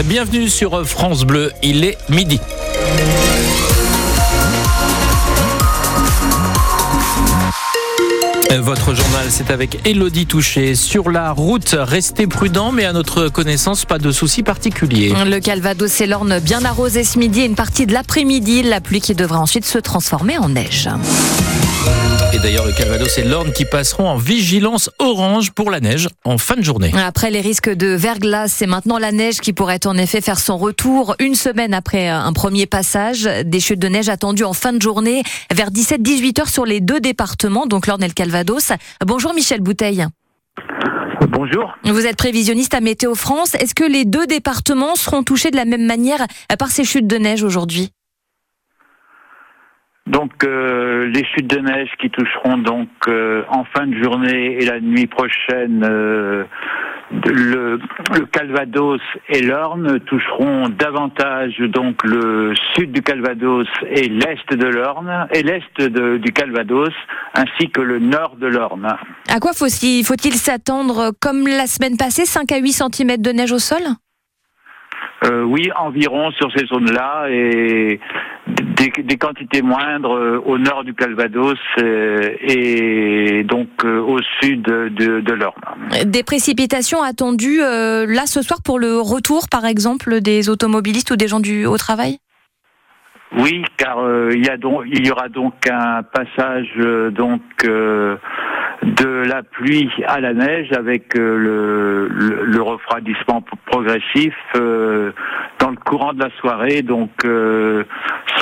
Bienvenue sur France Bleu, il est midi. Votre journal, c'est avec Elodie Touché. Sur la route, restez prudent, mais à notre connaissance, pas de soucis particuliers. Le Calvados et l'Orne bien arrosés ce midi et une partie de l'après-midi. La pluie qui devra ensuite se transformer en neige. Et d'ailleurs, le Calvados et l'Orne qui passeront en vigilance orange pour la neige en fin de journée. Après les risques de verglas, c'est maintenant la neige qui pourrait en effet faire son retour une semaine après un premier passage. Des chutes de neige attendues en fin de journée vers 17-18 heures sur les deux départements, donc l'Orne et le Calvados. Bonjour Michel Bouteille. Bonjour. Vous êtes prévisionniste à Météo France. Est-ce que les deux départements seront touchés de la même manière par ces chutes de neige aujourd'hui? Donc euh, les chutes de neige qui toucheront donc euh, en fin de journée et la nuit prochaine euh, le, le, Calvados et l'Orne toucheront davantage donc le sud du Calvados et l'est de l'Orne et l'est du Calvados ainsi que le nord de l'Orne. À quoi faut-il s'attendre comme la semaine passée 5 à 8 cm de neige au sol? Euh, oui, environ sur ces zones-là et des, quantités moindres euh, au nord du Calvados euh, et donc au sud de, de l'Orne. Des précipitations attendues là ce soir pour le retour, par exemple, des automobilistes ou des gens du au travail? Oui, car il, y a donc, il y aura donc un passage donc de la pluie à la neige avec le, le, refroidissement progressif dans le courant de la soirée. Donc, euh,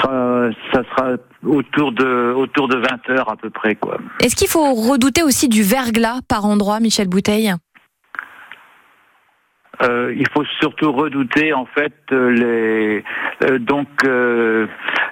ça, sera autour de autour de 20 heures à peu près. Est-ce qu'il faut redouter aussi du verglas par endroit, Michel Bouteille? Euh, il faut surtout redouter en fait les euh, donc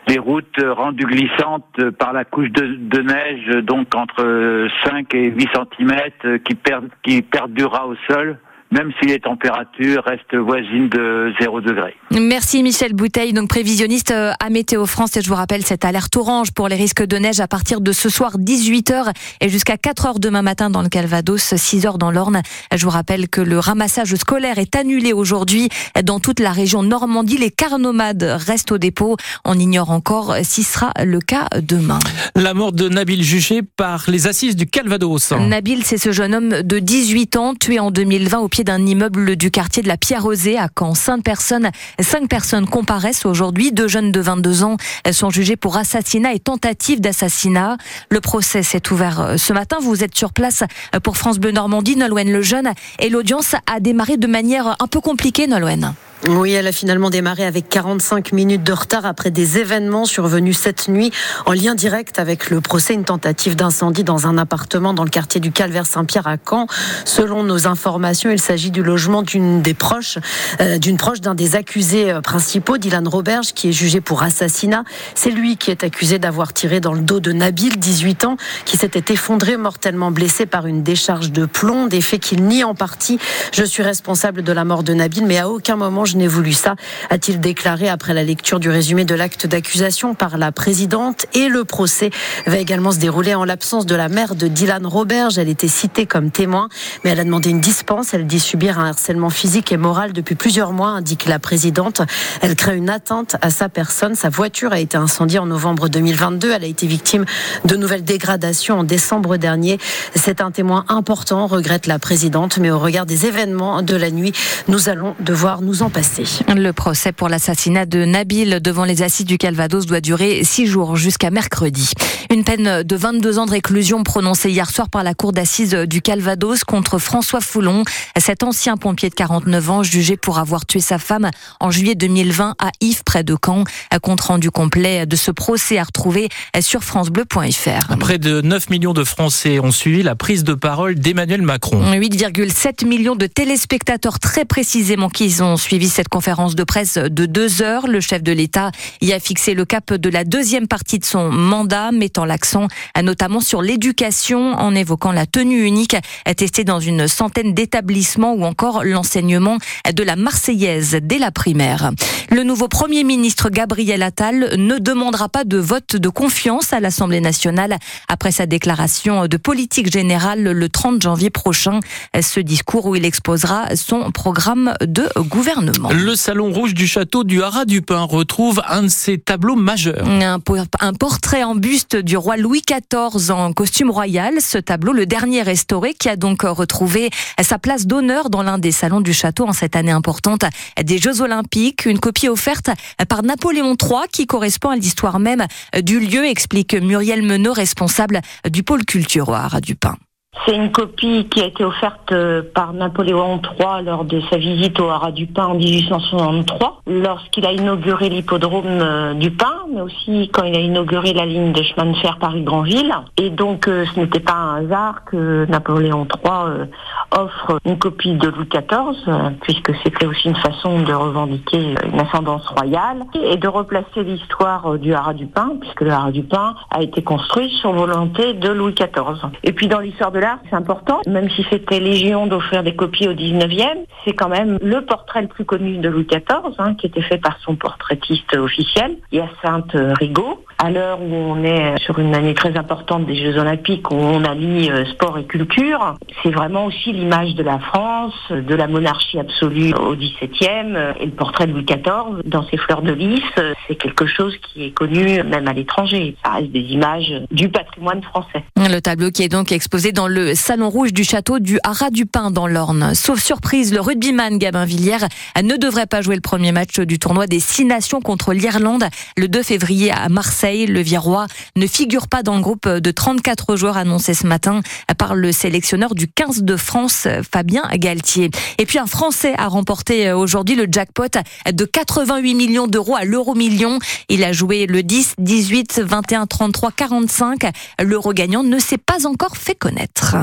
les routes rendues glissantes par la couche de, neige donc entre 5 et 8 cm qui, qui perdurera au sol même si les températures restent voisines de 0 degré. Merci Michel Bouteille, donc prévisionniste euh, à Météo France. Et je vous rappelle cette alerte orange pour les risques de neige à partir de ce soir 18h et jusqu'à 4h demain matin dans le Calvados, 6h dans l'Orne. Je vous rappelle que le ramassage scolaire est annulé aujourd'hui dans toute la région Normandie. Les car nomades restent au dépôt. On ignore encore si ce sera le cas demain. La mort de Nabil jugé par les assises du Calvados. Nabil, c'est ce jeune homme de 18 ans tué en 2020 au pied d'un immeuble du quartier de la Pierre-Rosée à Caen. Cinq personnes, comparaissent aujourd'hui. Deux jeunes de 22 ans sont jugés pour assassinat et tentative d'assassinat. Le procès s'est ouvert euh, ce matin. Vous êtes sur place pour France Bleu Normandie, Nolwenn Lejeune, et l'audience a démarré de manière un peu compliquée, Nolwenn. Oui, elle a finalement démarré avec 45 minutes de retard après des événements survenus cette nuit en lien direct avec le procès, une tentative d'incendie dans un appartement dans le quartier du Calvaire Saint-Pierre à Caen. Selon nos informations, il s'agit du logement d'une des proches, euh, d'une proche d'un des accusés euh, principaux, Dylan Roberge, qui est jugé pour assassinat. C'est lui qui est accusé d'avoir tiré dans le dos de Nabil, 18 ans, qui s'était effondré mortellement blessé par une décharge de plomb, des faits qu'il nie en partie. Je suis responsable de la mort de Nabil, mais à aucun moment je n'ai voulu ça, a-t-il déclaré après la lecture du résumé de l'acte d'accusation par la présidente. Et le procès va également se dérouler en l'absence de la mère de Dylan Roberge. Elle était citée comme témoin, mais elle a demandé une dispense. Elle dit subir un harcèlement physique et moral depuis plusieurs mois, indique la présidente. Elle crée une atteinte à sa personne. Sa voiture a été incendiée en novembre 2022. Elle a été victime de nouvelles dégradations en décembre dernier. C'est un témoin important, regrette la présidente, mais au regard des événements de la nuit, nous allons devoir nous en Le procès pour l'assassinat de Nabil devant les assises du Calvados doit durer six jours jusqu'à mercredi. Une peine de 22 ans de réclusion prononcée hier soir par la cour d'assises du Calvados contre François Foulon, cet ancien pompier de 49 ans jugé pour avoir tué sa femme en juillet 2020 à Yves près de Caen. Un compte rendu complet de ce procès à retrouver sur francebleu.fr. Près de 9 millions de Français ont suivi la prise de parole d'Emmanuel Macron. 8,7 millions de téléspectateurs très précisément qui ont suivi cette conférence de presse de deux heures. Le chef de l'État y a fixé le cap de la deuxième partie de son mandat, mettant l'accent notamment sur l'éducation en évoquant la tenue unique testée dans une centaine d'établissements ou encore l'enseignement de la Marseillaise dès la primaire. Le nouveau Premier ministre Gabriel Attal ne demandera pas de vote de confiance à l'Assemblée nationale après sa déclaration de politique générale le 30 janvier prochain. Ce discours où il exposera son programme de gouvernement. Également. Le salon rouge du château du Haras du Pin retrouve un de ses tableaux majeurs. Un, un, portrait en buste du roi Louis XIV en costume royal. Ce tableau, le dernier restauré, qui a donc retrouvé sa place d'honneur dans l'un des salons du château en cette année importante des Jeux Olympiques. Une copie offerte par Napoléon III qui correspond à l'histoire même du lieu, explique Muriel Menot, responsable du pôle culture au Haras du Pin. C'est une copie qui a été offerte euh, par Napoléon III lors de sa visite au Haras du Pin en 1863, lorsqu'il a inauguré l'hippodrome euh, du Pin, mais aussi quand il a inauguré la ligne de chemin de fer Paris-Granville. Et donc euh, ce n'était pas un hasard que Napoléon III offre une copie de Louis XIV, puisque c'était aussi une façon de revendiquer une ascendance royale et de replacer l'histoire du Haras du Pin, puisque le Haras du Pin a été construit sur volonté de Louis XIV. Et puis dans l'histoire de l'art, c'est important. Même si c'était légion d'offrir des copies au 19e, c'est quand même le portrait le plus connu de Louis XIV, hein, qui était fait par son portraitiste officiel, Hyacinthe Rigaud. À l'heure où on est sur une année très importante des Jeux Olympiques, où on allie euh, sport et culture, c'est vraiment aussi l'image de la France, de la monarchie absolue au XVIIe, euh, et le portrait de Louis XIV dans ses fleurs de lys, euh, c'est quelque chose qui est connu même à l'étranger. Ça reste des images du patrimoine français. Le tableau qui est donc exposé dans le Salon Rouge du château du Haras du Pin dans l'Orne. Sauf surprise, le rugbyman Gabin Villiers ne devrait pas jouer le premier match du tournoi des Six Nations contre l'Irlande le 2 février à Le Virois ne figure pas dans le groupe de 34 joueurs annoncés ce matin par le sélectionneur du 15 de France, Fabien Galtier. Et puis un Français a remporté aujourd'hui le jackpot de 88 millions d'euros à l'euro million. Il a joué le 10, 18, 21, 33, 45. L'euro gagnant ne s'est pas encore fait connaître.